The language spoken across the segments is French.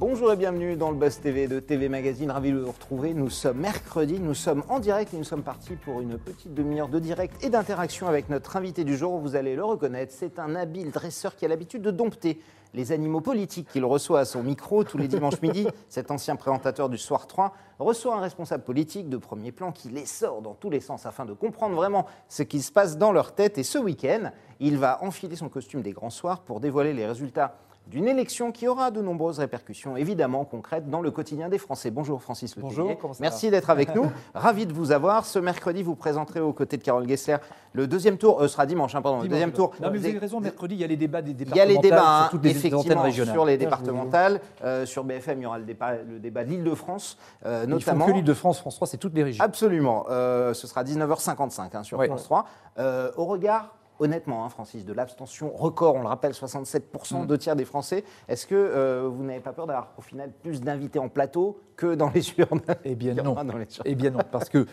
Bonjour et bienvenue dans le Buzz TV de TV Magazine. Ravi de vous retrouver. Nous sommes mercredi, nous sommes en direct et nous sommes partis pour une petite demi-heure de direct et d'interaction avec notre invité du jour. Vous allez le reconnaître, c'est un habile dresseur qui a l'habitude de dompter les animaux politiques qu'il reçoit à son micro tous les dimanches midi. Cet ancien présentateur du Soir 3 reçoit un responsable politique de premier plan qui les sort dans tous les sens afin de comprendre vraiment ce qui se passe dans leur tête. Et ce week-end, il va enfiler son costume des grands soirs pour dévoiler les résultats d'une élection qui aura de nombreuses répercussions évidemment concrètes dans le quotidien des Français. Bonjour Francis Le Bonjour, Merci d'être avec nous. Ravi de vous avoir. Ce mercredi, vous présenterez aux côtés de Carole Gessler le deuxième tour, euh, sera dimanche, hein, pardon, le deuxième tour. Non, mais vous avez raison, mercredi, il y a les débats des il y a départementales les débats, hein, sur toutes les effectivement, régionales. sur les départementales. Euh, sur BFM, il y aura le débat, le débat de l'Île-de-France, euh, Ils font notamment. que l'Île-de-France, France 3, c'est toutes les régions. Absolument. Euh, ce sera 19h55 hein, sur Ouais. France 3. Euh, au regard, honnêtement, hein, Francis, de l'abstention record, on le rappelle, 67%, Mm. deux tiers des Français, est-ce que euh, vous n'avez pas peur d'avoir au final plus d'invités en plateau que dans les urnes Eh bien non. dans les. Eh bien non, parce que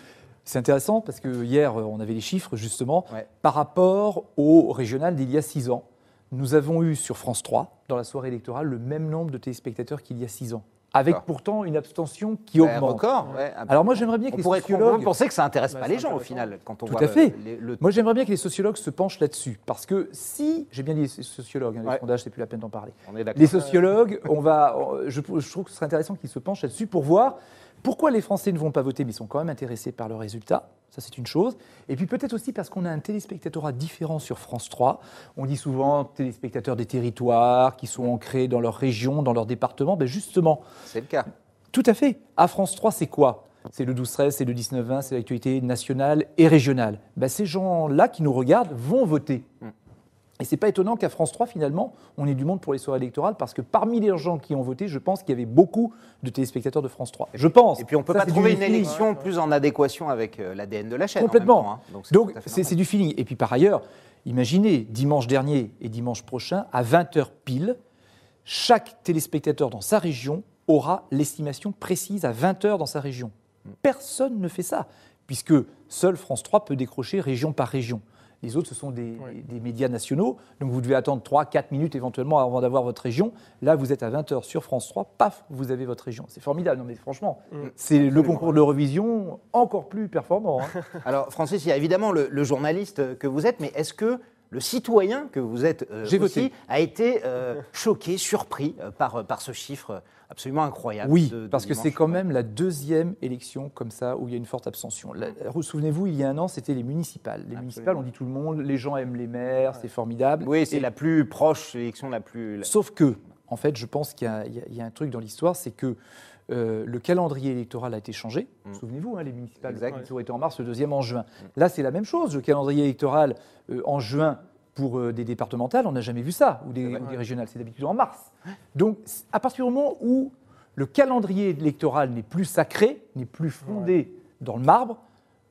c'est intéressant, parce que hier, euh, on avait les chiffres, justement, Ouais. par rapport au régional d'il y a six ans. Nous avons eu sur France 3, dans la soirée électorale, le même nombre de téléspectateurs qu'il y a six ans, avec pourtant une abstention qui augmente. record, ouais. Alors moi, j'aimerais bien que on les pourrait sociologues... penser que ça intéresse Bah, pas c'est les gens au final quand on Tout voit à le- fait. les- le Moi, j'aimerais bien que les sociologues se penchent là-dessus, parce que si, j'ai bien dit les sociologues, hein, les Ouais. sondages, c'est plus la peine d'en parler. on est d'accord. Les sociologues, on va, je, je trouve que ce serait intéressant qu'ils se penchent là-dessus pour voir pourquoi les Français ne vont pas voter, mais ils sont quand même intéressés par le résultat. Ça, c'est une chose. Et puis peut-être aussi parce qu'on a un téléspectatorat différent sur France 3. On dit souvent téléspectateurs des territoires qui sont ancrés dans leur région, dans leur département. Ben justement, C'est le cas. tout à fait. À France 3, c'est quoi? C'est le 12-13, c'est le 19-20, c'est l'actualité nationale et régionale. Ben, ces gens-là qui nous regardent vont voter. Mm. Et c'est pas étonnant qu'à France 3, finalement, on ait du monde pour les soirées électorales, parce que parmi les gens qui ont voté, je pense qu'il y avait beaucoup de téléspectateurs de France 3. Je pense. Et puis on peut Ça, pas trouver une élection plus en adéquation avec euh, l'ADN de la chaîne. en même Complètement. temps, hein. Donc c'est du feeling. Et puis par ailleurs, imaginez, dimanche dernier et dimanche prochain, à 20h pile, chaque téléspectateur dans sa région aura l'estimation précise à 20h dans sa région. Personne ne fait ça, puisque seul France 3 peut décrocher région par région. Les autres, ce sont des, des médias nationaux, donc vous devez attendre 3-4 minutes éventuellement avant d'avoir votre région. Là, vous êtes à 20h sur France 3, paf, vous avez votre région. C'est formidable, non mais franchement, Mm. c'est le concours de l'Eurovision encore plus performant. hein. Alors, Francis, il y a évidemment le, le journaliste que vous êtes, mais est-ce que le citoyen que vous êtes euh, aussi voté. a été euh, choqué, surpris euh, par, par ce chiffre absolument incroyable Oui, de- de parce que c'est quand même la deuxième élection comme ça où il y a une forte abstention. La- Souvenez-vous, il y a un an, c'était les municipales. Les municipales, on dit tout le monde, les gens aiment les maires, c'est formidable. Oui, c'est la plus proche, l'élection la plus. Sauf que, en fait, je pense qu'il y, a- y un truc dans l'histoire, c'est que euh, le calendrier électoral a été changé. Mm. Souvenez-vous, hein, les municipales, Exact. le tour était en mars, le deuxième en juin. Là, c'est la même chose. Le calendrier électoral euh, en juin pour euh, des départementales, on n'a jamais vu ça, ou des, ou régionales, c'est d'habitude en mars. Donc, à partir du moment où le calendrier électoral n'est plus sacré, n'est plus fondé dans le marbre,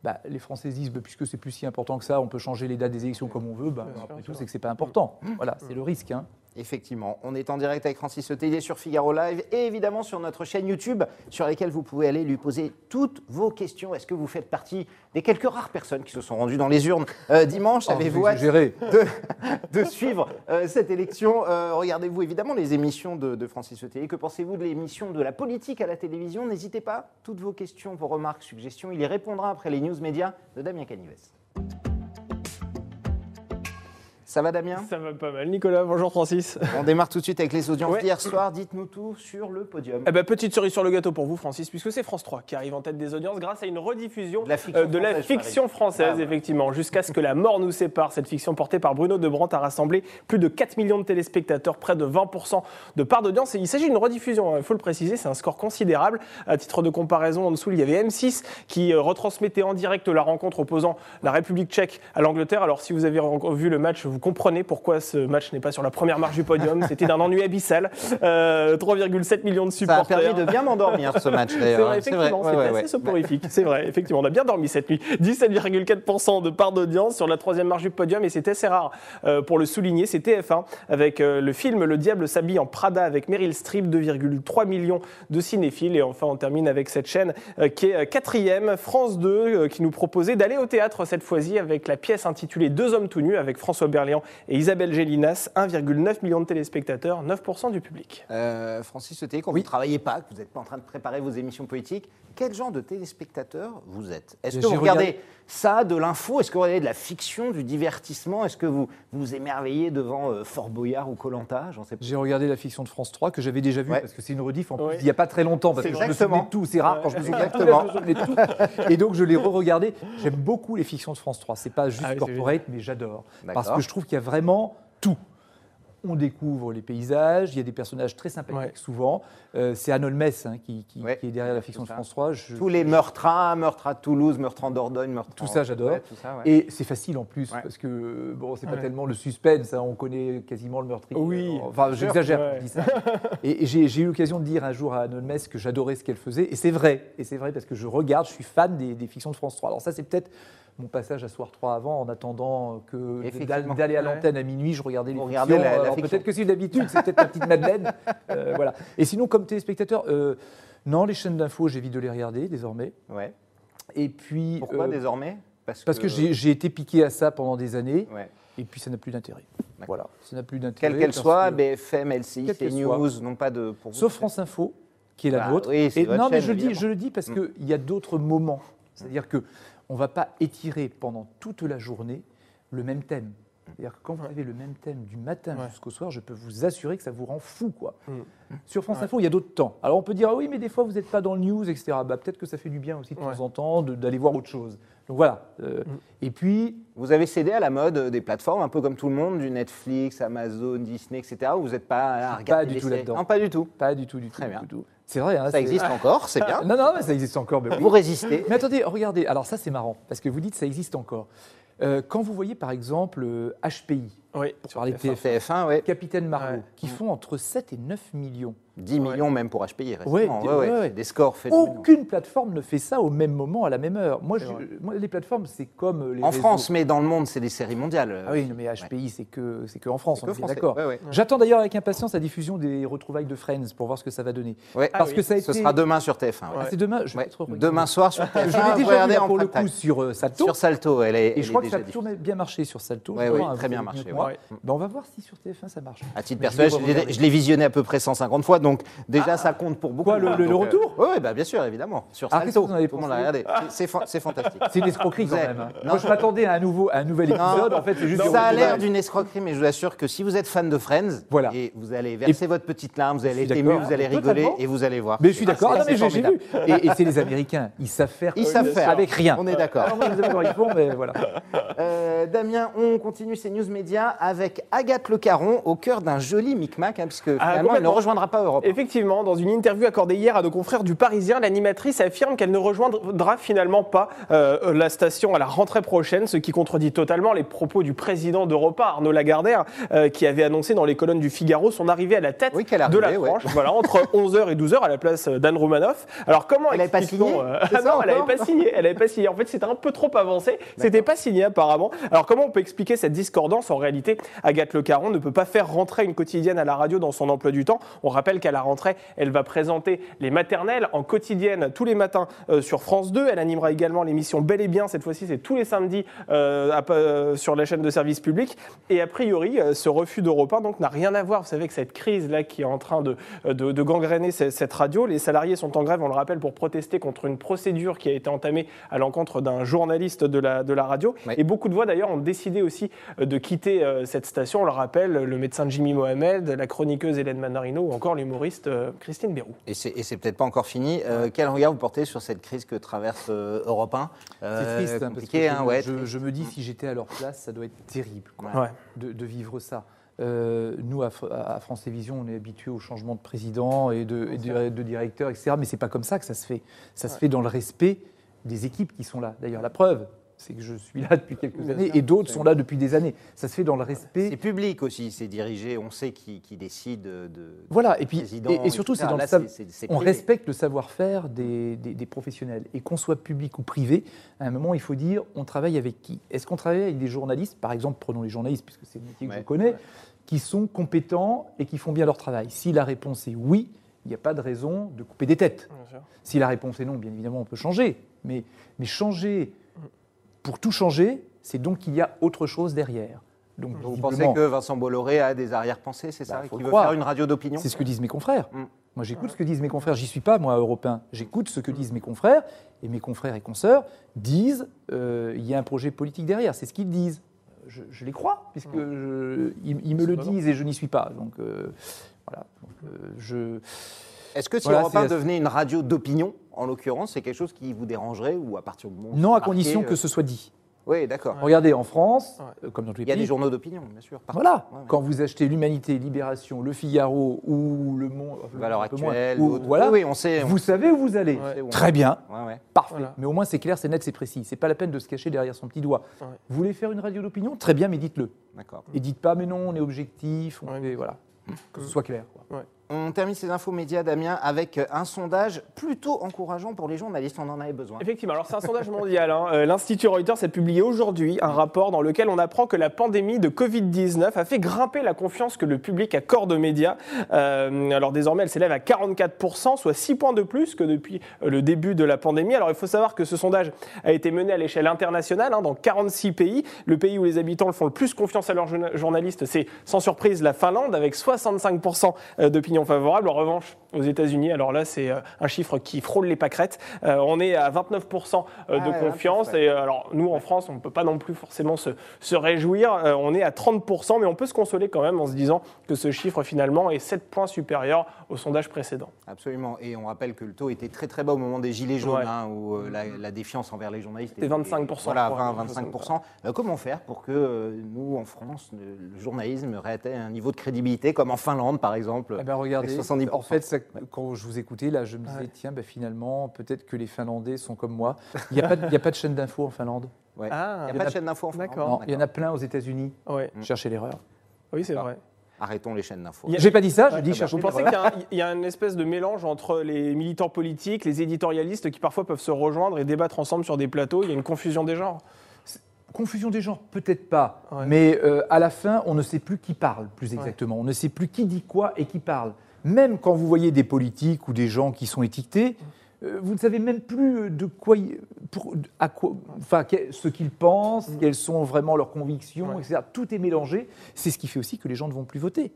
bah, les Français se disent, bah, puisque c'est plus si important que ça, on peut changer les dates des élections comme on veut, bah, après tout, c'est que c'est pas important. Voilà, c'est le risque. hein. Effectivement, on est en direct avec Francis Letellier sur Figaro Live et évidemment sur notre chaîne YouTube sur laquelle vous pouvez aller lui poser toutes vos questions. Est-ce que vous faites partie des quelques rares personnes qui se sont rendues dans les urnes euh, dimanche? Oh, Avez-vous vous hâte de, de suivre euh, cette élection? Euh, Regardez-vous évidemment les émissions de, de Francis Letellier. Que pensez-vous de l'émission de la politique à la télévision? N'hésitez pas, toutes vos questions, vos remarques, suggestions, il y répondra après les news médias de Damien Canives. Ça va Damien Ça va pas mal. Nicolas, bonjour Francis. On démarre tout de suite avec les audiences Ouais. d'hier soir. Dites-nous tout sur le podium. Eh ben, petite cerise sur le gâteau pour vous, Francis, puisque c'est France 3 qui arrive en tête des audiences grâce à une rediffusion De la fiction euh, de la française, fiction Paris. française, Ah ouais. effectivement, jusqu'à ce que la mort nous sépare. Cette fiction portée par Bruno De Brandt a rassemblé plus de 4 millions de téléspectateurs, près de 20% de part d'audience. Et il s'agit d'une rediffusion, il faut le préciser, c'est un score considérable. À titre de comparaison, en dessous, il y avait M6 qui euh, retransmettait en direct la rencontre opposant la République tchèque à l'Angleterre. Alors, si vous avez vu le match, vous comprenez pourquoi ce match n'est pas sur la première marche du podium. C'était d'un ennui abyssal. Euh, 3,7 millions de Ça a supporters. permis de bien m'endormir ce match C'est d'ailleurs. vrai, hein. effectivement, Ouais, c'était ouais, assez ouais. soporifique. C'est vrai, effectivement, on a bien dormi cette nuit. 17,4% de part d'audience sur la troisième marche du podium et c'était assez rare euh, pour le souligner. C'est TF1 avec euh, le film Le Diable s'habille en Prada avec Meryl Streep, 2,3 millions de cinéphiles. Et enfin, on termine avec cette chaîne euh, qui est euh, quatrième, France 2, euh, qui nous proposait d'aller au théâtre cette fois-ci avec la pièce intitulée Deux hommes tout nus avec François Berléand Et Isabelle Gélinas. 1,9 million de téléspectateurs, 9% du public. Euh, Francis Sauté, quand vous ne travaillez pas, que vous n'êtes pas en train de préparer vos émissions politiques, quel genre de téléspectateur vous êtes? Est-ce que J'ai vous regardez regardé- ça, de l'info? Est-ce que vous regardez de la fiction, du divertissement? Est-ce que vous vous émerveillez devant euh, Fort Boyard ou Colanta J'en sais pas. J'ai regardé la fiction de France 3 que j'avais déjà vue Ouais. parce que c'est une rediff en plus Ouais. il n'y a pas très longtemps parce que je me exactement. souvenais de tout. C'est rare quand je me souviens de tout, Exactement. je me souvenais de tout. Et donc je l'ai re-regardé. J'aime beaucoup les fictions de France 3. C'est pas juste Ah corporate, mais j'adore parce que je trouve qu'il y a vraiment tout. On découvre les paysages, il y a des personnages très sympathiques Ouais. souvent. Euh, c'est Anne Holmes hein, qui, qui- Ouais. qui est derrière la fiction de. France 3. Je- Tous les meurtres à, meurtres à Toulouse, meurtres en Dordogne, meurtres Tout en- ça, j'adore. Ouais. Et c'est facile en plus, Ouais. parce que bon, c'est pas Ouais. tellement le suspense, hein, on connaît quasiment le meurtrier. Oui. Enfin, j'exagère je ça. Et et j'ai j'ai eu l'occasion de dire un jour à Anne Holmes que j'adorais ce qu'elle faisait, et c'est vrai. Et c'est vrai parce que je regarde, je suis fan des, des fictions de France 3. Alors ça, c'est peut-être mon passage à Soir 3 avant, en attendant que d'aller à l'antenne à minuit, je regardais les fictions. la- la peut-être que c'est d'habitude, c'est peut-être ma petite Madeleine. Euh, voilà. Et sinon, comme téléspectateur, euh, non, les chaînes d'infos, j'évite de les regarder désormais. Ouais. Et puis, Pourquoi euh, désormais? Parce que j'ai j'ai été piqué à ça pendant des années. Ouais. Et puis ça n'a plus d'intérêt. Voilà, ça n'a plus d'intérêt. Quelle qu'elle soit, que- BFM, LCI, CNews, non pas de. Pour vous, Sauf France Info, qui est la Bah oui, Et votre non, mais je le dis, évidemment. je le dis parce qu'il y a d'autres moments. C'est-à-dire que on ne va pas étirer pendant toute la journée le même thème. C'est-à-dire que quand vous avez le même thème du matin Ouais. jusqu'au soir, je peux vous assurer que ça vous rend fou. Quoi. Mm. Sur France Ouais. Info, il y a d'autres temps. Alors on peut dire, ah oui, mais des fois vous n'êtes pas dans le news, etc. Bah, Peut-être que ça fait du bien aussi de Ouais. temps en temps d'aller voir autre chose. Donc voilà. Euh, Mm. Et puis, Vous avez cédé à la mode des plateformes, un peu comme tout le monde, du Netflix, Amazon, Disney, etc. Ou vous n'êtes pas à Pas regarder du les tout là-dedans. Non, pas du tout. pas du tout, du tout. Très du bien. tout. C'est vrai. hein, Ça existe encore, c'est bien. Non, non, mais ça existe encore. mais oui. Vous résistez. Mais attendez, regardez, alors ça c'est marrant, parce que vous dites ça existe encore. Euh, quand vous voyez par exemple euh, HPI, Oui, pour sur parler de TF1. TF1, TF1, ouais. Capitaine Marlowe, Ouais. qui font entre 7 et 9 millions. 10 millions même pour HPI récemment. Ouais, Ouais, des- ouais, ouais, ouais. Des scores phénoménaux. Aucune plateforme ne fait ça au même moment, à la même heure. Moi, je- les plateformes, c'est comme les En réseaux. France, mais dans le monde, c'est des séries mondiales. Ah oui, mais HPI, c'est que c'est que en France, on est d'accord. Ouais, ouais. J'attends d'ailleurs avec impatience la diffusion des retrouvailles de Friends pour voir ce que ça va donner. Ouais. Ah Parce oui, que ça a Ce été. sera demain sur TF1. ouais. Ah, c'est demain. Je vais. Demain soir sur TF1. Je l'ai déjà vu là, pour le coup sur euh, Salto. Sur Salto, elle est. Et je crois que ça a toujours bien marché sur Salto. Hein, très bien marché. Ben, on va voir si sur TF1 ça marche. À titre personnel, je l'ai visionné à peu près 150 fois, donc déjà ça compte pour beaucoup. Quoi, le- donc, euh, retour Oui, bah, bien sûr, évidemment. Sur Ah, Salto, que tout le monde l'a regardé. C'est- C'est fa- c'est fantastique. C'est une escroquerie quand même. hein. Non. Moi, je m'attendais à un, nouveau, à un nouvel épisode. En fait, c'est juste ça a retour. l'air d'une escroquerie, mais je vous assure que si vous êtes fan de Friends, Voilà. et vous allez verser votre petite larme, vous allez être ému, vous allez rigoler et vous allez voir. Mais je suis Ah, d'accord. Ah, j'ai vu. Et, et c'est les Américains. Ils savent faire. Ils savent faire. Avec rien. On est d'accord. Mais voilà. Euh, Damien, on continue ces news médias avec Agathe Le Caron au cœur d'un joli micmac, hein, puisque finalement elle ne rejoindra pas Europe. Effectivement, dans une interview accordée hier à nos confrères du Parisien, l'animatrice affirme qu'elle ne rejoindra finalement pas euh, la station à la rentrée prochaine, ce qui contredit totalement les propos du président d'Europa, Arnaud Lagardère, euh, qui avait annoncé dans les colonnes du Figaro son arrivée à la tête Oui, de la ouais. tranche, voilà, entre 11h et 12h à la place d'Anne Romanoff. Alors comment Elle avait pas signé euh, ah non, elle n'avait pas signé. Elle avait pas signé. En fait, c'était un peu trop avancé. C'était pas signé apparemment. Alors comment on peut expliquer cette discordance? En réalité, Agathe Le Caron ne peut pas faire rentrer une quotidienne à la radio dans son emploi du temps. On rappelle qu'à la rentrée, elle va présenter les maternelles en quotidienne tous les matins euh, sur France 2. Elle animera également l'émission Bel et Bien. Cette fois-ci, c'est tous les samedis euh, à- euh, sur la chaîne de service public. Et a priori, ce refus d'Europe 1 donc n'a rien à voir. Vous savez que cette crise là qui est en train de, de, de gangréner ce- cette radio, les salariés sont en grève, on le rappelle, pour protester contre une procédure qui a été entamée à l'encontre d'un journaliste de la, de la radio. Oui. Et beaucoup de voix d'ailleurs ont décidé aussi de quitter cette station. On le rappelle, le médecin Jimmy Mohamed, la chroniqueuse Hélène Manarino ou encore l'humoriste euh, Christine Bérou. Et c'est et c'est peut-être pas encore fini. Euh, quel regard vous portez sur cette crise que traverse euh, Europe 1 C'est triste. hein, parce compliqué, que hein, je, ouais, je- triste. je me dis, si j'étais à leur place, ça doit être terrible quoi, Ouais. Ouais. de, de vivre ça. Euh, nous, à, Fr- à France Télévisions, on est habitué au changement de président et de, et de- de directeur, etc. Mais c'est pas comme ça que ça se fait. Ça se fait dans le respect des équipes qui sont là. D'ailleurs, la preuve, c'est que je suis là depuis quelques années et d'autres sont là depuis des années. Ça se fait dans le respect. C'est public aussi, c'est dirigé, on sait qui, qui décide de. Voilà, et puis et, et surtout, c'est dans Là, le sav- on respecte le savoir-faire des, des- des professionnels. Et qu'on soit public ou privé, à un moment, il faut dire on travaille avec qui? Est-ce qu'on travaille avec des journalistes, par exemple, prenons les journalistes, puisque c'est le métier que Ouais, je connais, ouais. qui sont compétents et qui font bien leur travail Si la réponse est oui, il n'y a pas de raison de couper des têtes. Si la réponse est non, bien évidemment, on peut changer. Mais, mais changer pour tout changer, c'est donc qu'il y a autre chose derrière. Donc, Vous pensez que Vincent Bolloré a des arrière-pensées, c'est ça Bah, faut Qu'il veut croire. faire une radio d'opinion c'est ce que disent mes confrères. Mm. Moi, j'écoute ce que disent mes confrères. J'y suis pas, moi, européen. J'écoute ce que disent mes confrères. Et mes confrères et consoeurs disent euh, il y a un projet politique derrière. C'est ce qu'ils disent. Je, je les crois, puisque je- ils, ils me le disent et je n'y suis pas. Donc, euh, voilà. Donc, euh, je. Est-ce que si Voilà, Europe c'est 1 la- devenait une radio d'opinion, en l'occurrence, c'est quelque chose qui vous dérangerait ou à partir du moment où Non, à condition que euh, ce soit dit. Oui, d'accord. Regardez, en France, Ouais. euh, comme dans tous les Il y a pays, des journaux d'opinion, bien sûr. partout. Voilà, Ouais, ouais. quand vous achetez l'Humanité, Libération, Le Figaro ou Le Monde, Valeurs peu moins, actuelles, voilà, Oui, on sait. on vous savez où vous allez. Où Très bien, Ouais, ouais. parfait. Voilà. Mais au moins c'est clair, c'est net, c'est précis. C'est pas la peine de se cacher derrière son petit doigt. Ouais. Vous voulez faire une radio d'opinion? Très bien, mais dites-le. D'accord. Et dites pas, mais non, on est objectif, on voilà, que ce soit clair. quoi. On termine ces infos médias, Damien, avec un sondage plutôt encourageant pour les journalistes. On en avait besoin. Effectivement, alors c'est un sondage mondial. hein. Euh, L'Institut Reuters a publié aujourd'hui un rapport dans lequel on apprend que la pandémie de Covid-19 a fait grimper la confiance que le public accorde aux médias. Euh, alors désormais, elle s'élève à 44%, soit 6 points de plus que depuis euh, le début de la pandémie. Alors il faut savoir que ce sondage a été mené à l'échelle internationale, hein, dans 46 pays. Le pays où les habitants le font le plus confiance à leurs journa- journalistes, c'est sans surprise la Finlande, avec 65% d'opinion favorable. En revanche, aux États-Unis, alors là, c'est euh, un chiffre qui frôle les pâquerettes. Euh, on est à 29% euh, de Ah ouais, confiance. ouais. Et alors, nous, en France, on ne peut pas non plus forcément se, se réjouir. Euh, on est à 30%, mais on peut se consoler quand même en se disant que ce chiffre, finalement, est 7 points supérieur au sondage précédent. Absolument. Et on rappelle que le taux était très très bas au moment des Gilets jaunes, Ouais. hein, où la, la défiance envers les journalistes C'était 25%, Voilà, je crois, 20, quelque chose comme 25%. Euh, comment faire pour que nous, en France, le, le journalisme réatteigne un niveau de crédibilité comme en Finlande, par exemple Eh ben, regardez, avec 70%. en fait, ça- quand je vous écoutais, là, je me disais, Ouais. tiens, bah, finalement, peut-être que les Finlandais sont comme moi. Il n'y a, pas de- il y a pas de chaîne d'info en Finlande. Ouais. Ah, Il n'y a pas de chaîne d'info en Finlande il y en a plein aux États-Unis. ouais. Mm. Cherchez l'erreur. Oui, c'est Ah. vrai. Arrêtons les chaînes d'info. Il y a- J'ai pas dit ça, dis ah bah, cherchez Vous pensez qu'il y, a une espèce de mélange entre les militants politiques, les éditorialistes qui parfois peuvent se rejoindre et débattre ensemble sur des plateaux? Il y a une confusion des genres Confusion des genres, peut-être pas. Ouais. Mais euh, à la fin, on ne sait plus qui parle, plus exactement. On ne sait plus qui dit quoi et qui parle. Même quand vous voyez des politiques ou des gens qui sont étiquetés, euh, vous ne savez même plus euh, de quoi, pour, à quoi, enfin, ce qu'ils pensent, quelles sont vraiment leurs convictions, Ouais. etc. Tout est mélangé. C'est ce qui fait aussi que les gens ne vont plus voter.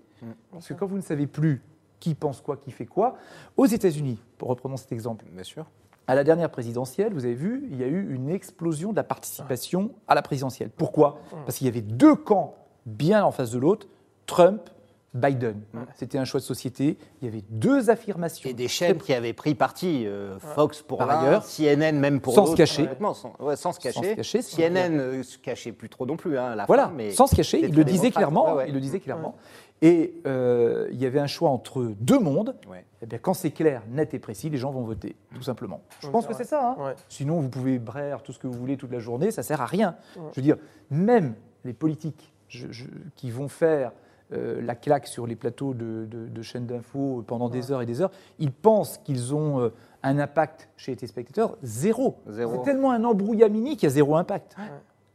Parce que quand vous ne savez plus qui pense quoi, qui fait quoi, aux États-Unis, pour reprendre cet exemple, Bien sûr. À la dernière présidentielle, vous avez vu, il y a eu une explosion de la participation à la présidentielle. Pourquoi? Parce qu'il y avait deux camps bien en face de l'autre, Trump, Biden. C'était un choix de société. Il y avait deux affirmations. Et des chaînes qui avaient pris parti, euh, Fox pour Par l'un, ailleurs, CNN même pour sans l'autre. se cacher. Sans, ouais, sans se Sans cacher. se cacher, sans CNN ne se cachait plus trop non plus hein, la Voilà, fin. Mais sans se cacher, il le disait démocrate. clairement. Ouais, ouais. Il le disait clairement. Et euh, il y avait un choix entre deux mondes. Ouais. Eh bien, quand c'est clair, net et précis, les gens vont voter, tout simplement. Je pense que c'est ça. hein. Ouais. Sinon, vous pouvez braire tout ce que vous voulez toute la journée, ça sert à rien. Je veux dire, même les politiques je- je- qui vont faire euh, la claque sur les plateaux de, de- de chaînes d'infos pendant des heures et des heures, ils pensent qu'ils ont euh, un impact chez les téléspectateurs zéro. Zéro. C'est tellement un embrouillamini qu'il y a zéro impact.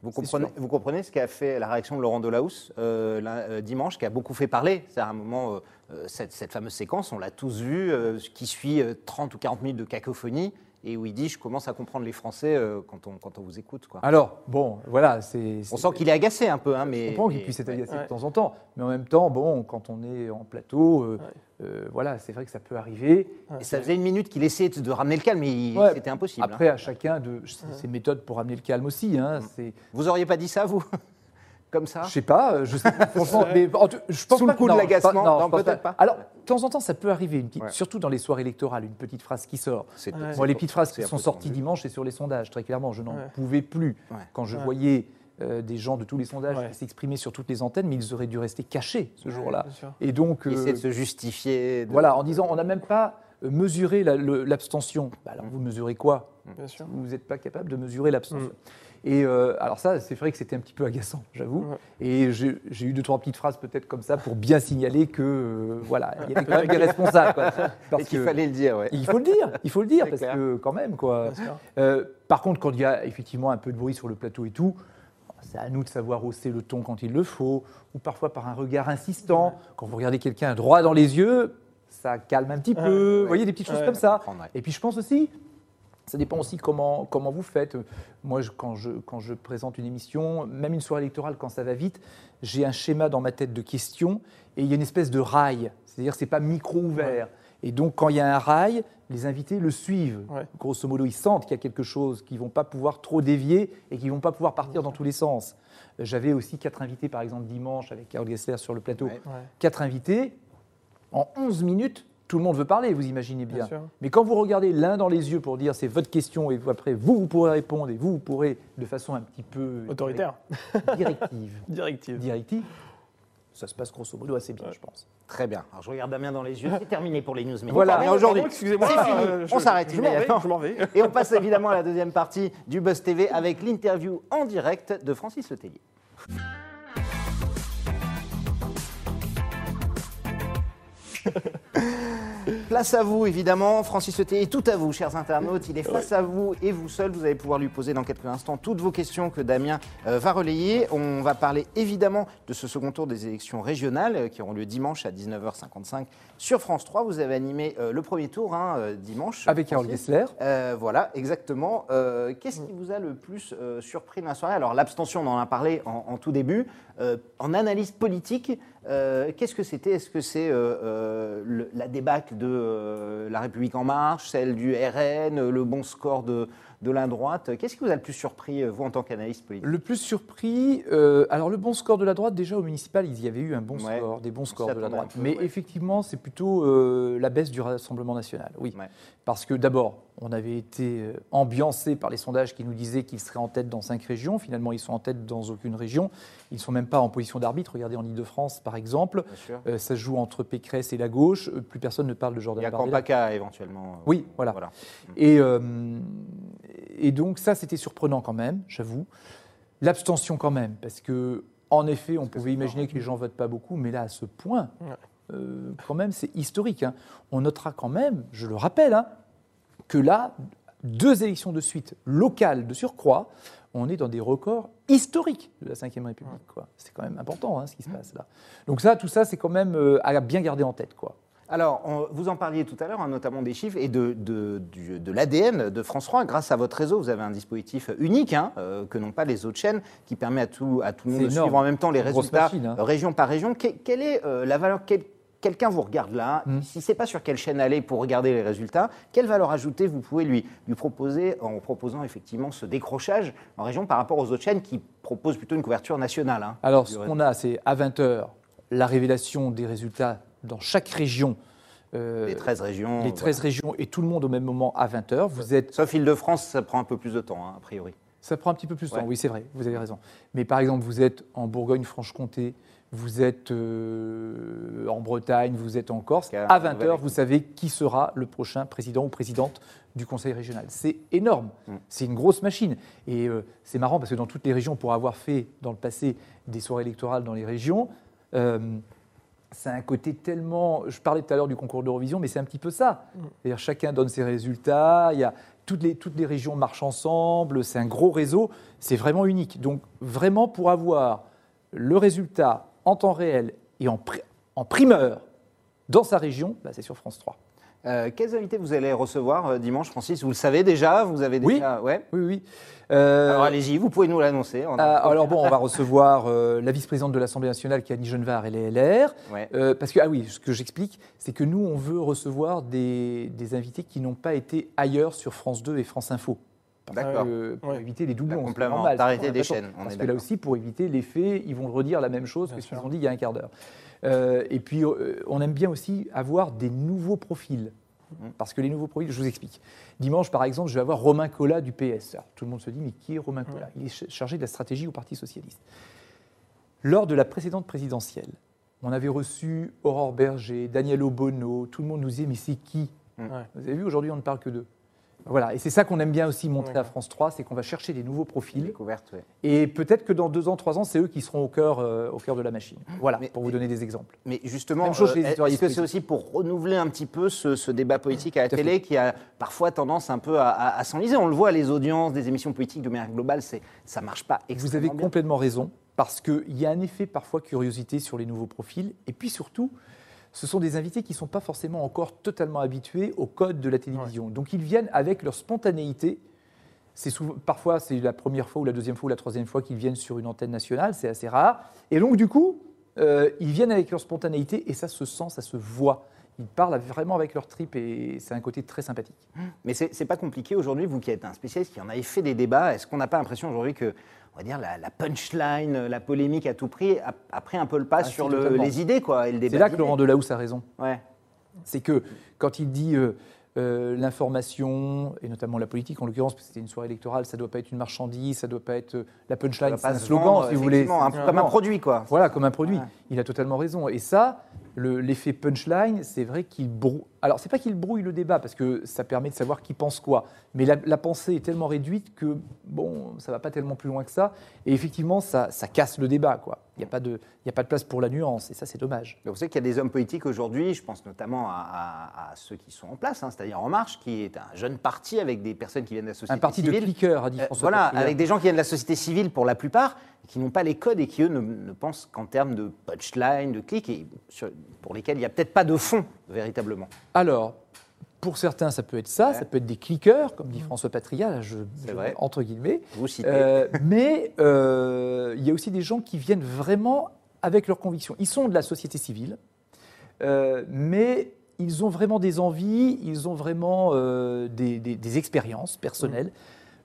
Vous comprenez, vous comprenez ce qu'a fait la réaction de Laurent Delahousse euh, euh, dimanche, qui a beaucoup fait parler? C'est à un moment, euh, cette, cette fameuse séquence, on l'a tous vue, euh, qui suit euh, 30 ou 40 minutes de cacophonie, et où il dit Je commence à comprendre les Français euh, quand, on, quand on vous écoute. Quoi. Alors, bon, voilà, c'est. on sent qu'il est agacé un peu, hein, Je mais. comprends qu'il puisse être agacé Ouais. de temps en temps, mais en même temps, bon, quand on est en plateau, euh, euh, voilà, c'est vrai que ça peut arriver. Et ça faisait une minute qu'il essayait de, de ramener le calme, mais Ouais. c'était impossible. hein. Après, à chacun de ses méthodes pour amener le calme aussi. Hein, c'est, Vous auriez pas dit ça, vous Comme ça je sais pas, euh, je sais pas, franchement, mais en tout- je pense Sous le pas coup de non, je l'agacement peut-être pas. Alors, de temps en temps, ça peut arriver, une petite- Ouais. surtout dans les soirées électorales, une petite phrase qui sort. Ouais. Moi, les petites phrases qui sont sorties tendu. dimanche, c'est sur les sondages, très clairement. Je n'en pouvais plus quand je voyais euh, des gens de tous les sondages Ouais. qui s'exprimaient sur toutes les antennes, mais ils auraient dû rester cachés ce jour-là. Et donc, Il essaie euh, de se justifier. de- Voilà, en disant on n'a même pas euh, mesuré la- l'abstention. Bah, alors vous mesurez quoi? Bien sûr. Vous n'êtes pas capable de mesurer l'abstention. Mm. Et euh, alors ça, c'est vrai que c'était un petit peu agaçant, j'avoue. Ouais. Et j'ai eu deux trois petites phrases peut-être comme ça pour bien signaler que euh, voilà, il y avait quand même des responsables. quoi. Parce Et qu'il fallait le dire, ouais. il faut le dire, il faut le dire parce clair. que quand même quoi. Bien sûr. Euh, par contre, quand il y a effectivement un peu de bruit sur le plateau et tout, c'est à nous de savoir hausser le ton quand il le faut, ou parfois par un regard insistant. Quand vous regardez quelqu'un droit dans les yeux, ça calme un petit peu. Ouais. Vous voyez des petites choses Ouais. comme ça. Et puis je pense aussi, Ça dépend aussi comment, comment vous faites. Moi, je- quand, je, quand je présente une émission, même une soirée électorale, quand ça va vite, j'ai un schéma dans ma tête de questions et il y a une espèce de rail. C'est-à-dire que ce n'est pas micro ouvert. Et donc, quand il y a un rail, les invités le suivent. Ouais. Grosso modo, ils sentent qu'il y a quelque chose, qu'ils ne vont pas pouvoir trop dévier et qu'ils ne vont pas pouvoir partir dans tous les sens. J'avais aussi quatre invités, par exemple, dimanche, avec Carole Gessler sur le plateau. Ouais. Quatre invités, en 11 minutes, tout le monde veut parler, vous imaginez bien bien. Mais quand vous regardez l'un dans les yeux pour dire c'est votre question et après vous, vous pourrez répondre et vous, vous pourrez de façon un petit peu Autoritaire, directive, directive. directive, ça se passe grosso modo assez bien, je pense. Très bien. Alors je regarde Damien dans les yeux. C'est terminé pour les news. médias. Voilà. Mais aujourd'hui, excusez-moi, c'est fini. euh, On s'arrête Je m'en vais, immédiatement. je m'en vais. Et on passe évidemment à la deuxième partie du Buzz TV avec l'interview en direct de Francis Letellier. Place à vous, évidemment. Francis Letellier, tout à vous, chers internautes. Il est face à vous et vous seul. Vous allez pouvoir lui poser dans quelques instants toutes vos questions que Damien euh, va relayer. On va parler évidemment de ce second tour des élections régionales euh, qui auront lieu dimanche à 19h55 sur France 3. Vous avez animé euh, le premier tour hein, dimanche. Avec Carole. Gessler, voilà, exactement. Qu'est-ce qui vous a le plus surpris dans la soirée? Alors, l'abstention, on en a parlé en, en tout début. En analyse politique, qu'est-ce que c'était? Est-ce que c'est la débâcle de euh, La République En Marche, celle du RN, le bon score de, de la droite Qu'est-ce qui vous a le plus surpris, euh, vous, en tant qu'analyste politique? Le plus surpris, euh, alors le bon score de la droite, déjà au municipal, il y avait eu un bon Ouais. score, des bons scores de la droite. peu, Mais ouais. effectivement, c'est plutôt euh, la baisse du Rassemblement national, oui. Ouais. Parce que d'abord, on avait été euh, ambiancé par les sondages qui nous disaient qu'ils seraient en tête dans cinq régions. Finalement, ils sont en tête dans aucune région. Ils ne sont même pas en position d'arbitre. Regardez en Ile-de-France, par exemple. Bien sûr. Euh, ça se joue entre Pécresse et la gauche. Euh, Plus personne ne parle de Il Jordan y a Bardella. Campaca, éventuellement. Oui, voilà. Voilà. Et, euh, et donc ça, c'était surprenant quand même, j'avoue. L'abstention quand même, parce que en effet, on pouvait imaginer que les gens votent pas beaucoup, mais là, à ce point, Ouais. euh, quand même, c'est historique. hein. On notera quand même, je le rappelle, hein, que là, deux élections de suite, locales de surcroît, on est dans des records historiques de la Ve République. C'est quand même important hein, ce qui se passe là. Donc ça, tout ça, c'est quand même euh, à bien garder en tête. quoi. Alors, on- vous en parliez tout à l'heure, hein, notamment des chiffres et de, de, l'ADN de France 3. Grâce à votre réseau, vous avez un dispositif unique hein, euh, que n'ont pas les autres chaînes, qui permet à tout, à tout le monde de énorme. suivre en même temps les résultats machine, hein. région par région. Que- quelle est euh, la valeur quel- Quelqu'un vous regarde là, Hmm. si c'est pas sur quelle chaîne aller pour regarder les résultats, quelle valeur ajoutée vous pouvez lui, lui proposer en proposant effectivement ce décrochage en région par rapport aux autres chaînes qui proposent plutôt une couverture nationale hein, Alors, ce qu'on a, c'est à 20h, la révélation des résultats dans chaque région. euh, Les 13 régions. les 13 régions et tout le monde au même moment à 20h. Vous êtes, Sauf Île-de-France, ça prend un peu plus de temps, hein, a priori. ça prend un petit peu plus de temps, oui, c'est vrai, vous avez raison. Mais par exemple, vous êtes en Bourgogne-Franche-Comté, vous êtes euh, en Bretagne, vous êtes en Corse. À 20h, Nouvelle-Aquitaine. vous savez qui sera le prochain président ou présidente du Conseil régional. C'est énorme, Mm. c'est une grosse machine. Et euh, c'est marrant parce que dans toutes les régions, pour avoir fait dans le passé des soirées électorales dans les régions, euh, c'est un côté tellement. Je parlais tout à l'heure du concours d'Eurovision, mais c'est un petit peu ça. C'est-à-dire chacun donne ses résultats, il y a, toutes, les, toutes les régions marchent ensemble, c'est un gros réseau, c'est vraiment unique. Donc, vraiment, pour avoir le résultat en temps réel et en, pri- en primeur dans sa région, bah, c'est sur France 3. Euh, quels invités vous allez recevoir euh, dimanche, Francis? Vous le savez déjà Vous avez Oui. déjà Ouais. Oui, oui. Euh, Alors allez-y, vous pouvez nous l'annoncer. On- euh, alors bon, on va recevoir la vice-présidente de l'Assemblée nationale qui Annie Genevard et les LR. Ouais. Parce que, ah oui, ce que j'explique, c'est que nous, on veut recevoir des, des invités qui n'ont pas été ailleurs sur France 2 et France Info. D'accord. pour Ouais. éviter les doublons. Normal, des c'est pas chaînes, on Parce est que là aussi, pour éviter l'effet, ils vont redire la même chose Bien que ce qu'ils ont dit il y a un quart d'heure. Euh, et puis, euh, on aime bien aussi avoir des nouveaux profils. Mmh. Parce que les nouveaux profils, je vous explique. Dimanche, par exemple, je vais avoir Romain Collat du PS. Alors, tout le monde se dit, mais qui est Romain Collat? Il est ch- chargé de la stratégie au Parti Socialiste. Lors de la précédente présidentielle, on avait reçu Aurore Berger, Daniel Obono, tout le monde nous disait, mais c'est qui? Ouais. Vous avez vu, aujourd'hui, on ne parle que d'eux. Voilà, et c'est ça qu'on aime bien aussi montrer à. France 3, c'est qu'on va chercher des nouveaux profils. Ouais. Et peut-être que dans deux ans, trois ans, c'est eux qui seront au cœur, euh, au cœur de la machine. Voilà, Mais- pour vous donner des exemples. Mais justement, euh, est-ce que c'est aussi pour renouveler un petit peu ce, ce débat politique à la Tout télé qui a parfois tendance un peu à, à- à s'enliser? On le voit, les audiences des émissions politiques de manière globale, ça marche pas Vous avez bien. complètement raison, parce qu'il y a un effet parfois curiosité sur les nouveaux profils, et puis surtout, ce sont des invités qui ne sont pas forcément encore totalement habitués au code de la télévision. Donc ils viennent avec leur spontanéité. C'est parfois, c'est la première fois ou la deuxième fois ou la troisième fois qu'ils viennent sur une antenne nationale, c'est assez rare. Et donc, du coup, euh, ils viennent avec leur spontanéité et ça se sent, ça se voit. Ils parlent vraiment avec leur trip et c'est un côté très sympathique. Mais c'est pas compliqué aujourd'hui, vous qui êtes un spécialiste, qui en avez fait des débats, est-ce qu'on n'a pas l'impression aujourd'hui que on va dire, la, la punchline, la polémique à tout prix a, a pris un peu le pas Ah, sur le- les idées quoi, et le débat C'est là que. Laurent Delahousse a raison. Ouais. C'est que quand il dit euh, euh, l'information, et notamment la politique en l'occurrence, parce que c'était une soirée électorale, ça ne doit pas être une marchandise, ça ne doit pas être euh, la punchline, c'est un slogan, vendre, si vous voulez. un comme un produit quoi. Voilà, comme un produit. Ouais. Il a totalement raison. Et ça, le- l'effet punchline, c'est vrai qu'il brouille. Alors, c'est pas qu'il brouille le débat, parce que ça permet de savoir qui pense quoi. Mais la, la pensée est tellement réduite que, bon, ça va pas tellement plus loin que ça. Et effectivement, ça, ça casse le débat, quoi. Il n'y a, pas de- y a pas de place pour la nuance, et ça, c'est dommage. Mais Vous savez qu'il y a des hommes politiques aujourd'hui, je pense notamment à, à- à ceux qui sont en place, hein, c'est-à-dire En Marche, qui est un jeune parti avec des personnes qui viennent de la société Un parti de civile. cliqueurs, a dit Euh, François voilà, avec des gens qui viennent de la société civile pour la plupart, qui n'ont pas les codes et qui, eux, ne, ne pensent qu'en termes de punchline, de clics, et sur- pour lesquels il n'y a peut-être pas de fond, véritablement. Alors, pour certains, ça peut être ça, ça peut être des cliqueurs, comme dit François Patria, là, je, je- vrai. entre guillemets. Vous citez. Euh, mais euh, il y a aussi des gens qui viennent vraiment avec leurs convictions. Ils sont de la société civile, euh, mais ils ont vraiment des envies, ils ont vraiment des, des- des expériences personnelles.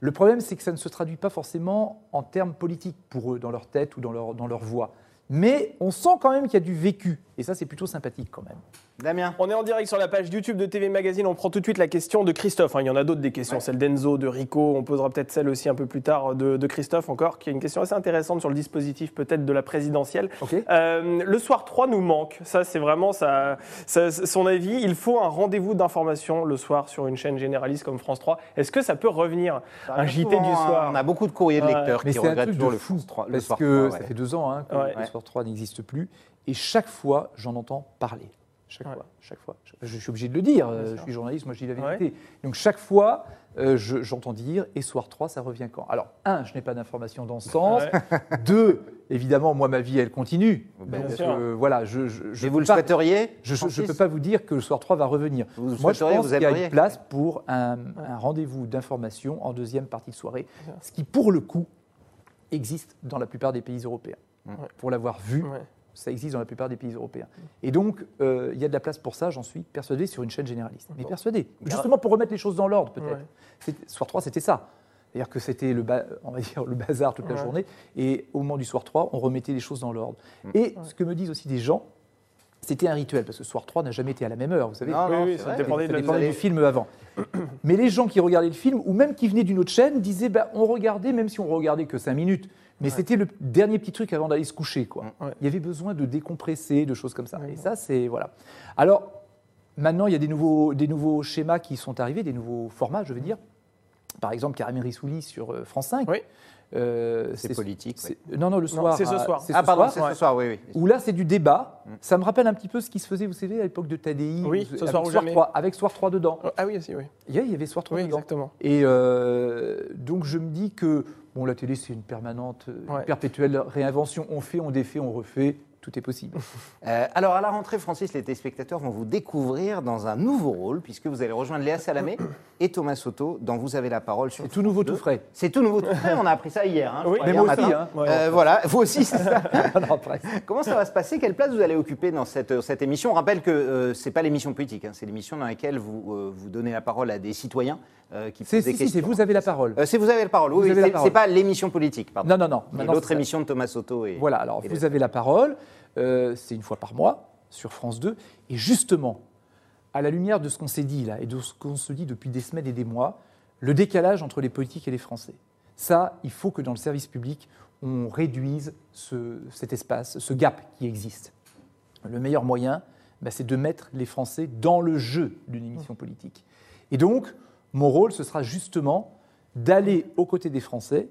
Le problème, c'est que ça ne se traduit pas forcément en termes politiques pour eux, dans leur tête ou dans leur, dans leur voix. Mais on sent quand même qu'il y a du vécu, et ça, c'est plutôt sympathique quand même. Damien On est en direct sur la page YouTube de TV Magazine. On prend tout de suite la question de Christophe. hein. Il y en a d'autres des questions, celle d'Enzo, de Rico. On posera peut-être celle aussi un peu plus tard de, de Christophe encore, qui a une question assez intéressante sur le dispositif peut-être de la présidentielle. Ok Euh, le soir 3 nous manque. Ça, c'est vraiment sa- son avis. Il faut un rendez-vous d'information le soir sur une chaîne généraliste comme France 3. Est-ce que ça peut revenir Un JT du Souvent, soir. On a beaucoup de courriers de Ouais. lecteurs Mais qui c'est un regrettent truc toujours le, fou, France 3, le parce soir que 3, ça ouais. fait deux ans hein, que Ouais. le Soir 3 n'existe plus, et chaque fois, j'en entends parler. Chaque Ouais. fois, chaque fois. Je, suis obligé de le dire, euh, je suis journaliste, moi je dis la Ouais. vérité. Donc chaque fois, euh, je- j'entends dire, et Soir 3, ça revient quand? Alors, un, je n'ai pas d'informations dans ce sens. Ouais. Deux, évidemment, moi, ma vie, elle continue. Bien Donc, sûr. euh, voilà, je, je, je Mais vous le pas- souhaiteriez je ne peux pas vous dire que le Soir 3 va revenir. Vous Moi, je pense qu'il y a une place pour un, un rendez-vous d'information en deuxième partie de soirée, ce qui, pour le coup, existe dans la plupart des pays européens. Pour l'avoir vu, Ouais. Ça existe dans la plupart des pays européens. Et donc, euh, il y a de la place pour ça, j'en suis persuadé, sur une chaîne généraliste. Mais persuadé. Justement pour remettre les choses dans l'ordre, peut-être. Ouais. Soir 3, c'était ça. C'est-à-dire que c'était le, ba- on va dire, le bazar toute la journée. Et au moment du soir 3, on remettait les choses dans l'ordre. Et ce que me disent aussi des gens, c'était un rituel, parce que soir 3 n'a jamais été à la même heure, vous savez. Non, Oui, non, oui, ça vrai, dépendait Ça dépendait allez- du film avant. Mais les gens qui regardaient le film, ou même qui venaient d'une autre chaîne, disaient bah, on regardait, même si on regardait que 5 minutes. Mais c'était le dernier petit truc avant d'aller se coucher. Quoi. Ouais. Il y avait besoin de décompresser, de choses comme ça. Et ça, c'est. Voilà. Alors, maintenant, il y a des nouveaux, des nouveaux schémas qui sont arrivés, des nouveaux formats, je veux dire. Par exemple, Karim Rissouli sur euh, France 5. Oui. Euh, C'est politique, Non, non, le soir. c'est ce soir. c'est Ah, pardon, soir. c'est ce soir, oui, oui. Où là, c'est du débat. Ça me rappelle un petit peu ce qui se faisait, vous savez, à l'époque de Tadei. Oui, Ce avec soir ou jamais. 3, avec Soir 3 dedans. Ah oui, aussi, oui. Il y a- il y avait Soir 3 Oui, dedans. exactement. Et euh, donc, je me dis que bon, la télé, c'est une permanente, euh, une perpétuelle réinvention. On fait, on défait, on refait. Tout est possible. Euh, alors, à la rentrée, Francis, les téléspectateurs vont vous découvrir dans un nouveau rôle, puisque vous allez rejoindre Léa Salamé et Thomas Soto dans Vous avez la parole sur C'est tout nouveau, tout 2. frais. C'est tout nouveau, tout frais. On a appris ça hier. hein, Oui, mais hier moi aussi, hein. Ouais. Euh, voilà, vous aussi, c'est ça. Non. Comment ça va se passer? Quelle place vous allez occuper dans cette, cette émission? On rappelle que euh, c'est pas l'émission politique, hein, c'est l'émission dans laquelle vous, euh, vous donnez la parole à des citoyens euh, qui C'est si, si, c'est questions. vous avez la parole. Euh, c'est vous avez la parole. Oui, c'est- pas l'émission politique, pardon. Non, non, non. L'autre émission de Thomas Soto. Et, Voilà, alors et vous avez la parole, euh, c'est une fois par mois sur France 2, et justement, à la lumière de ce qu'on s'est dit là, et de ce qu'on se dit depuis des semaines et des mois, le décalage entre les politiques et les Français. Ça, il faut que dans le service public, on réduise ce- cet espace, ce gap qui existe. Le meilleur moyen, bah, c'est de mettre les Français dans le jeu d'une émission politique. Et donc, mon rôle, ce sera justement d'aller aux côtés des Français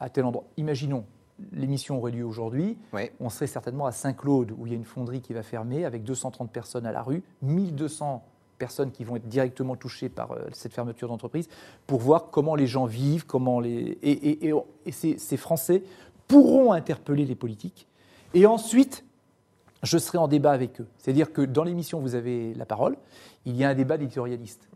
à tel endroit. Imaginons, l'émission aurait lieu aujourd'hui, Oui. on serait certainement à Saint-Claude, où il y a une fonderie qui va fermer, avec 230 personnes à la rue, 1200 personnes qui vont être directement touchées par euh, cette fermeture d'entreprise, pour voir comment les gens vivent, comment les... Et, et- et- et ces, ces Français pourront interpeller les politiques. Et ensuite, je serai en débat avec eux. C'est-à-dire que dans l'émission, vous avez la parole, il y a un débat d'éditorialistes.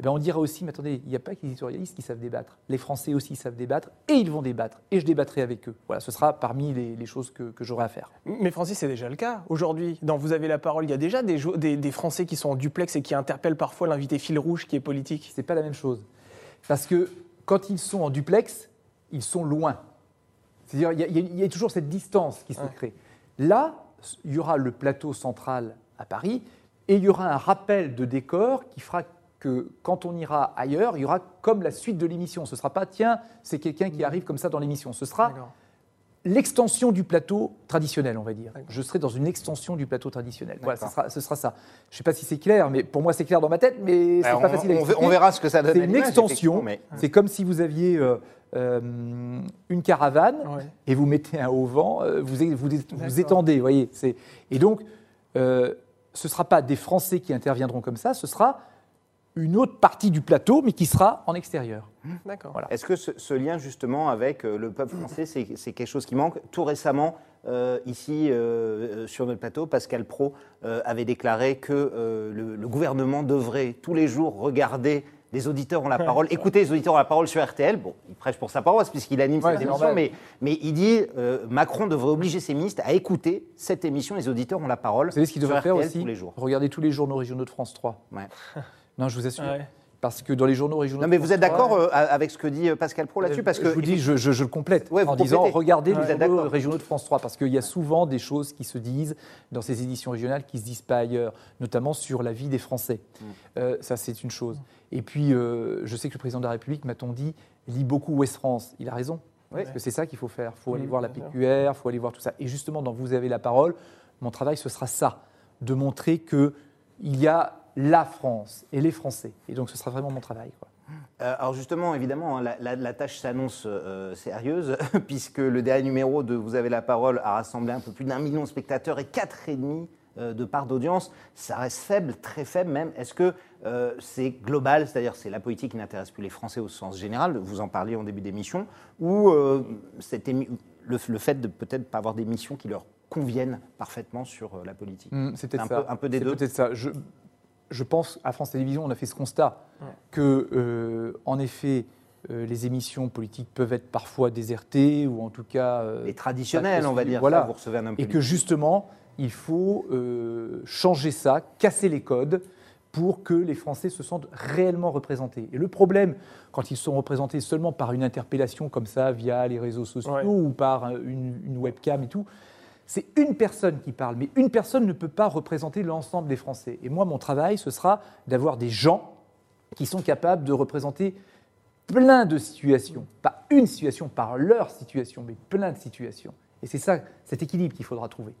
Eh bien, on dira aussi, mais attendez, il n'y a pas que les éditorialistes qui savent débattre. Les Français aussi savent débattre, et ils vont débattre, et je débattrai avec eux. Voilà, ce sera parmi les, les choses que, que j'aurai à faire. Mais Francis, c'est déjà le cas. Aujourd'hui, dans Vous avez la parole, il y a déjà des, jo- des- des Français qui sont en duplex et qui interpellent parfois l'invité fil rouge qui est politique. C'est pas la même chose. Parce que quand ils sont en duplex, ils sont loin. C'est-à-dire, il y, a- il y toujours cette distance qui se Ouais. crée. Là, il y aura le plateau central à Paris et il y aura un rappel de décor qui fera que quand on ira ailleurs, il y aura comme la suite de l'émission. Ce ne sera pas, tiens, c'est quelqu'un qui arrive comme ça dans l'émission. Ce sera l'extension du plateau traditionnel, on va dire. Je serai dans une extension du plateau traditionnel. Voilà, ce sera, ce sera ça. Je ne sais pas si c'est clair, mais pour moi c'est clair dans ma tête, mais c'est Alors, pas on, facile à expliquer. on verra ce que ça donne. C'est une extension. mais- C'est comme si vous aviez euh, euh, une caravane Ouais. et vous mettez un haut vent, euh, vous, vous, vous étendez, vous voyez. Et donc, euh, ce ne sera pas des Français qui interviendront comme ça, ce sera une autre partie du plateau, mais qui sera en extérieur. D'accord. Voilà. Est-ce que ce, ce lien justement avec euh, le peuple français, c'est c'est quelque chose qui manque Tout récemment, euh, ici euh, sur notre plateau, Pascal Pro euh, avait déclaré que euh, le, le gouvernement devrait tous les jours regarder les auditeurs ont la parole, écouter les auditeurs ont la parole sur RTL. Bon, il prêche pour sa paroisse puisqu'il anime Ouais, cette émission, mais, mais il dit euh, Macron devrait obliger ses ministres à écouter cette émission. Les auditeurs ont la parole Vous savez ce qu'il devrait faire RTL aussi tous les jours. Regardez tous les journaux régionaux de France 3. Ouais. Non, je vous assure. Ouais. Parce que dans les journaux régionaux Non, mais vous êtes 3, d'accord euh, avec ce que dit euh, Pascal Pro là-dessus? Parce que je vous dis, je, je- je le complète Ouais, en disant regardez Ouais. les journaux régionaux de France 3 parce qu'il y a souvent des choses qui se disent dans ces éditions régionales qui se disent pas ailleurs, notamment sur la vie des Français. Mm. Euh, ça, c'est une chose. Et puis, euh, je sais que le président de la République, m'a-t-on dit, lit beaucoup Ouest France. Il a raison. Oui. Parce que c'est ça qu'il faut faire. Il faut aller Mm, voir la. PQR, il faut aller voir tout ça. Et justement, dans Vous avez la parole, mon travail, ce sera ça, de montrer qu'il y a la France et les Français. Et donc, ce sera vraiment mon travail. quoi. Euh, alors justement, évidemment, hein, la, la- la tâche s'annonce euh, sérieuse, puisque le dernier numéro de Vous avez la parole a rassemblé un peu plus d'un million de spectateurs et 4,5 euh, de part d'audience. Ça reste faible, très faible même. Est-ce que euh, c'est global, c'est-à-dire c'est la politique qui n'intéresse plus les Français au sens général, vous en parliez en début d'émission, ou euh, cette émi- le, le fait de peut-être pas avoir des missions qui leur conviennent parfaitement sur la politique? Mm, c'est peut-être un ça. peu- un peu des C'est deux? peut-être ça. Je, je pense à France Télévisions, on a fait ce constat Ouais. que, euh, en effet, euh, les émissions politiques peuvent être parfois désertées ou en tout cas euh, Les traditionnels, pas on va dire. Voilà. ça, vous recevez un homme et que justement, il faut euh, changer ça, casser les codes pour que les Français se sentent réellement représentés. Et le problème, quand ils sont représentés seulement par une interpellation comme ça, via les réseaux sociaux Ouais. ou par une, une webcam et tout, c'est une personne qui parle, mais une personne ne peut pas représenter l'ensemble des Français. Et moi, mon travail, ce sera d'avoir des gens qui sont capables de représenter plein de situations, pas une situation par leur situation, mais plein de situations. Et c'est ça, cet équilibre qu'il faudra trouver.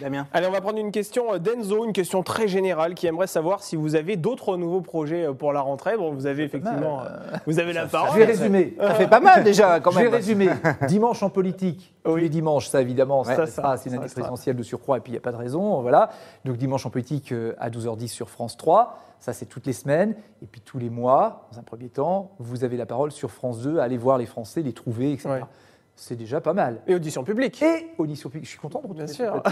Damien Allez, on va prendre une question euh, d'Enzo, une question très générale qui aimerait savoir si vous avez d'autres nouveaux projets euh, pour la rentrée. Bon, vous avez effectivement, euh, vous avez la Je parole. vais résumer. Ça fait pas mal déjà quand Je vais même. résumer. Dimanche en politique. Tous Oui. les dimanches, ça évidemment, ça, Ça, ça, c'est une année présidentielle de surcroît et puis il n'y a pas de raison. Voilà. Donc dimanche en politique à 12h10 sur France 3. Ça, c'est toutes les semaines. Et puis tous les mois, dans un premier temps, vous avez la parole sur France 2. Allez voir les Français, les trouver, etc. Ouais. C'est déjà pas mal. Et audition publique. Et audition publique, je suis content de retrouver Bien sûr.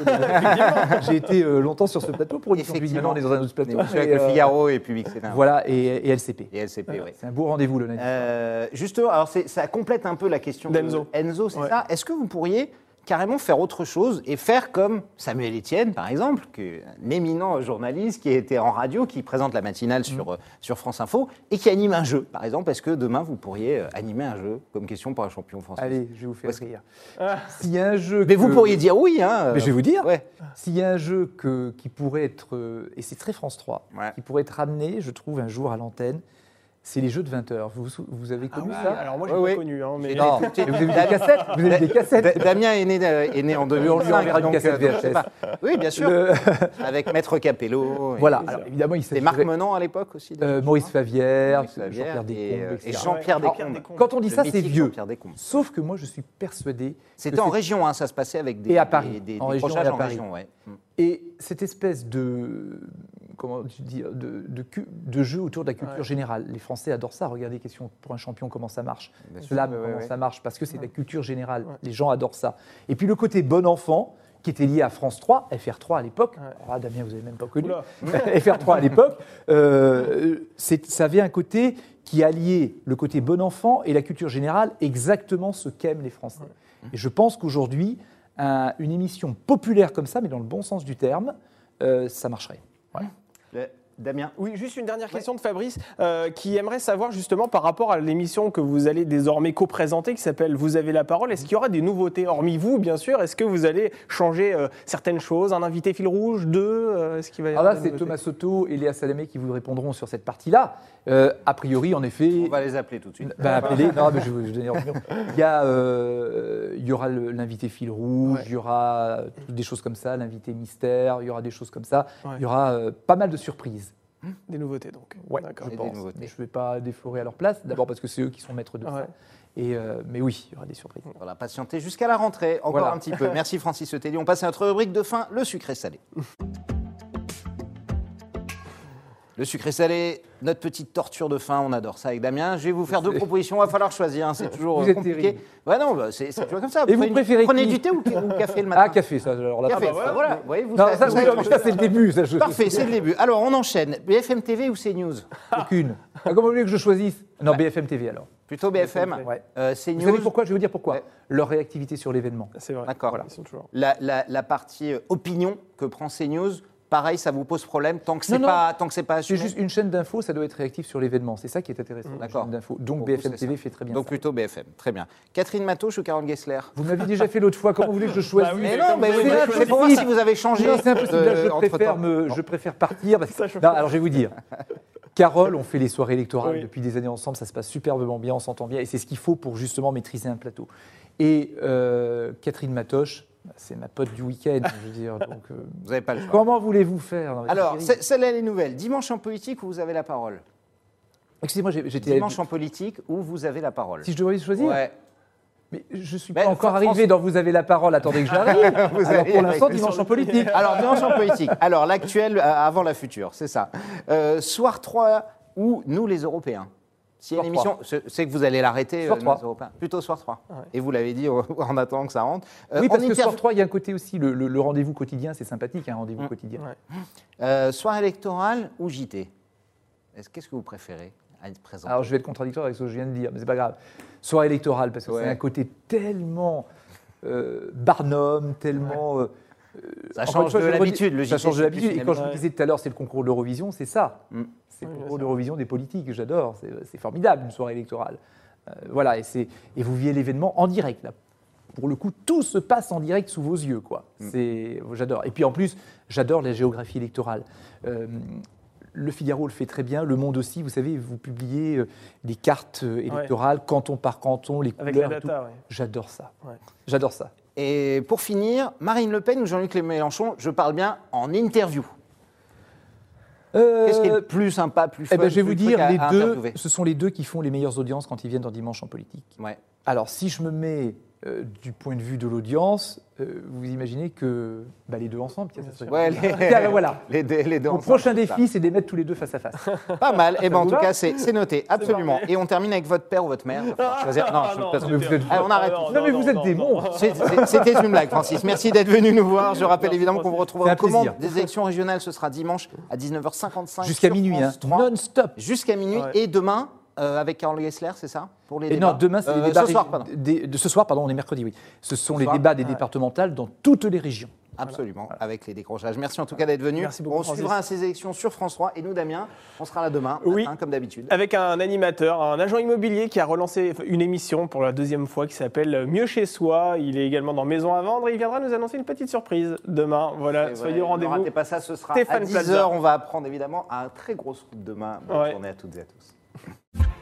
J'ai été euh, longtemps sur ce plateau pour audition publique. Maintenant, on est dans un autre plateau. Mais, avec le euh, Figaro et Public Sénat. Voilà, et, et LCP. Et LCP, oui. C'est un beau rendez-vous le lundi. Euh, justement, alors ça complète un peu la question de D'Enzo. Enzo, c'est Ouais. ça. Est-ce que vous pourriez carrément faire autre chose et faire comme Samuel Etienne, par exemple, qui est un éminent journaliste qui a été en radio, qui présente la matinale sur, Mm. euh, sur France Info et qui anime un jeu, par exemple Est-ce que demain vous pourriez euh, animer un jeu comme question pour un champion français? Allez, je vais vous faire Parce rire. Ah. S'il y a un jeu. Mais vous pourriez dire oui, hein Mais je vais vous dire. Ouais. S'il y a un jeu que, qui pourrait être, euh, et c'est très France 3, Ouais. qui pourrait être ramené, je trouve, un jour à l'antenne, c'est les jeux de 20 heures. Vous, avez Ah connu oui, ça alors moi, Ouais, pas ouais. connu. Hein, mais... Non, mais vous avez vu des cassettes Vous avez vu des cassettes Da- Damien est né, euh, est né en On lui 2005. enverra une donc, cassette euh, donc, je sais VHS. pas. Oui, bien sûr. Le- Avec Maître Capello. et- Voilà, et- alors évidemment, il C'était Marc Menant à l'époque aussi euh, Maurice Favière, Favière Jean-Pierre et, Descombes, euh, et Jean-Pierre Descombes. Descombes. Quand on dit Le ça, c'est vieux. Sauf que moi, je suis persuadé. C'était en région, hein, ça se passait avec des, Et à Paris, des, des en région à en Paris. région, ouais. Et cette espèce de, comment tu dis, de, de, cu- de jeu autour de la culture Ouais. générale, les Français adorent ça. Regardez question pour un champion comment ça marche, ouais, comment ouais. ça marche, parce que c'est de la culture générale. Ouais. Les gens adorent ça. Et puis le côté bon enfant qui était lié à France 3, FR3 à l'époque. Ouais. Ah, Damien, vous n'avez même pas connu. Oula. FR3 à l'époque. euh, ça avait un côté qui alliait le côté bon enfant et la culture générale, exactement ce qu'aiment les Français. Et je pense qu'aujourd'hui, un- une émission populaire comme ça, mais dans le bon sens du terme, euh, ça marcherait. Damien Oui, juste une dernière question de Fabrice euh, qui aimerait savoir justement par rapport à l'émission que vous allez désormais co-présenter qui s'appelle Vous avez la parole. Est-ce qu'il y aura des nouveautés hormis vous, bien sûr? Est-ce que vous allez changer euh, certaines choses? Un invité fil rouge Deux euh, Est-ce qu'il va y Alors avoir là, c'est Thomas Soto et Léa Salamé qui vous répondront sur cette partie-là. Euh, a priori, en effet. On va les appeler tout de suite. Ben, appelez, non, mais je vais vous donner. Il y, a, euh, il y aura l'invité fil rouge, Ouais. il y aura des choses comme ça, l'invité mystère, il y aura des choses comme ça. Ouais. Il y aura euh, pas mal de surprises. Des nouveautés donc. Ouais, D'accord. je pense. je ne vais pas déflorer à leur place, d'abord parce que c'est eux qui sont maîtres de Ouais. ça. Et, euh, mais oui, il y aura des surprises. Voilà, patienter jusqu'à la rentrée, encore Voilà. un petit peu. Merci Francis Otelli. On passe à notre rubrique de fin, le sucré salé. Le sucré salé, notre petite torture de fin, on adore ça avec Damien. Je vais vous faire deux propositions, il va falloir choisir, hein, c'est toujours Vous euh, êtes compliqué. terrible. Ouais, non, bah, c'est c'est toujours comme ça. Et vous Prenez- préférez Prenez qui du thé ou, ou café le matin Ah, café, ça, alors là. Café, Ah bah voilà. voilà. Vous voyez, vous Non, savez- ça, vous oui, savez non, ça, c'est le début. Ça, je- Parfait, c'est le début. Alors, on enchaîne. BFM TV ou CNews Aucune. Ah, comment vous voulez que je choisisse? Non, BFM TV alors. Plutôt BFM. Ouais. Euh, Vous savez CNews, pourquoi? Je vais vous dire pourquoi. Ouais. Leur réactivité sur l'événement. C'est vrai. D'accord. Voilà, ils sont toujours. la, la- la partie euh, opinion que prend CNews, pareil, ça vous pose problème tant que c'est pas, tant que c'est pas C'est assumé juste une chaîne d'info, ça doit être réactif sur l'événement. C'est ça qui est intéressant. une D'accord. Donc Pour BFM c'est TV ça. fait très bien Donc ça. plutôt BFM, très bien. Catherine Matouche ou Carole Gessler? Vous m'aviez déjà fait l'autre fois. Comment vous voulez que je choisisse Bah oui, Mais non, mais oui, c'est pour voir si vous avez changé. Non, c'est impossible. Je, euh, préfère me, je préfère partir. Parce que... Ça chauffe. Non, alors je vais vous dire. Carole, on fait les soirées électorales Oui. depuis des années ensemble, ça se passe superbement bien, on s'entend bien, et c'est ce qu'il faut pour justement maîtriser un plateau. Et euh, Catherine Matoche, c'est ma pote du week-end, je veux dire. Donc, euh, Vous n'avez pas le choix. comment voulez-vous faire mais Alors, celle-là, elle est nouvelle. Dimanche en politique où vous avez la parole excusez-moi, j'étais. Dimanche en politique où vous avez la parole. Si je devais choisir Ouais. Mais je suis Ben, pas encore arrivé dans Vous avez la parole, attendez que j'arrive. Vous Alors pour l'instant, dimanche en politique. Alors, dimanche en politique. Alors, l'actuel euh, avant la future, c'est ça. Euh, soir 3 ou nous, les Européens A une Soir émission, sais que vous allez l'arrêter, Soir nous, 3. les Européens. Plutôt soir 3. Ouais. Et vous l'avez dit euh, en attendant que ça rentre. Euh, oui, parce que soir 3, il y a un côté aussi, le, le- le rendez-vous quotidien, c'est sympathique, un rendez-vous Mm. quotidien. Ouais. Euh, soir électoral ou JT Est-ce- Qu'est-ce que vous préférez à être présent Alors je vais être contradictoire avec ce que je viens de dire, mais c'est pas grave. Soirée électorale, parce que Ouais. c'est un côté tellement euh, Barnum, tellement. Euh, Ça change fois, de l'habitude. Ça change de l'habitude. Et quand je vous disais tout à l'heure, c'est le concours de l'Eurovision, c'est ça. Mm. C'est le Oui, concours d'Eurovision des politiques, que j'adore. C'est c'est formidable, une soirée électorale. Euh, voilà, et, c'est- et vous vivez l'événement en direct, là. Pour le coup, tout se passe en direct sous vos yeux, quoi. Mm. C'est, j'adore. Et puis en plus, j'adore la géographie électorale. Euh, le Figaro le fait très bien, Le Monde aussi. Vous savez, vous publiez des cartes électorales, canton par canton, les Avec la couleurs. et tout. data, ouais. J'adore ça. Ouais. J'adore ça. Et pour finir, Marine Le Pen ou Jean-Luc Mélenchon, je parle bien en interview. Qu'est-ce qui est le plus sympa, plus fun Eh ben, je vais vous dire, les deux, ce sont les deux qui font les meilleures audiences quand ils viennent dans Dimanche en politique. Ouais. Alors, si je me mets euh, du point de vue de l'audience, euh, vous imaginez que bah, les deux ensemble, tiens, ça serait- Ouais, les, ben voilà. les deux, les deux Mon ensemble, prochain défi, c'est de les mettre tous les deux face à face. Pas mal. Et ben en tout cas, c'est c'est noté, absolument. Et on termine avec votre père ou votre mère. Choisir. Non, Ah, je vous êtes- Allez, on arrête. non, Non, mais vous êtes non, des monstres. C'était une blague, Francis. Merci d'être venu nous voir. Je rappelle Merci, évidemment qu'on vous retrouvera plaisir. des élections régionales. Ce sera dimanche à 19h55. Jusqu'à minuit, hein, France 3. non-stop. Jusqu'à minuit. Et demain, euh, avec Carole Gessler, c'est ça Pour les Et débats non, demain, c'est Euh, les débats. Ce soir, pardon. des- de ce soir, pardon, on est mercredi, oui. Ce sont les soir. débats des Ouais. départementales dans toutes les régions. Absolument, avec les décrochages. Merci en tout cas d'être venu. Merci beaucoup, On Francis. suivra ces élections sur France 3. Et nous, Damien, on sera là demain, Oui. matin, comme d'habitude. Avec un animateur, un agent immobilier qui a relancé une émission pour la deuxième fois qui s'appelle Mieux chez soi. Il est également dans Maison à vendre et il viendra nous annoncer une petite surprise demain. Voilà, soyez au Ne rendez-vous. ratez pas ça, ce sera Stéphane à 10h. Plaza. On va apprendre évidemment un très gros scoop demain. Bonne Ouais. journée à toutes et à tous. あ。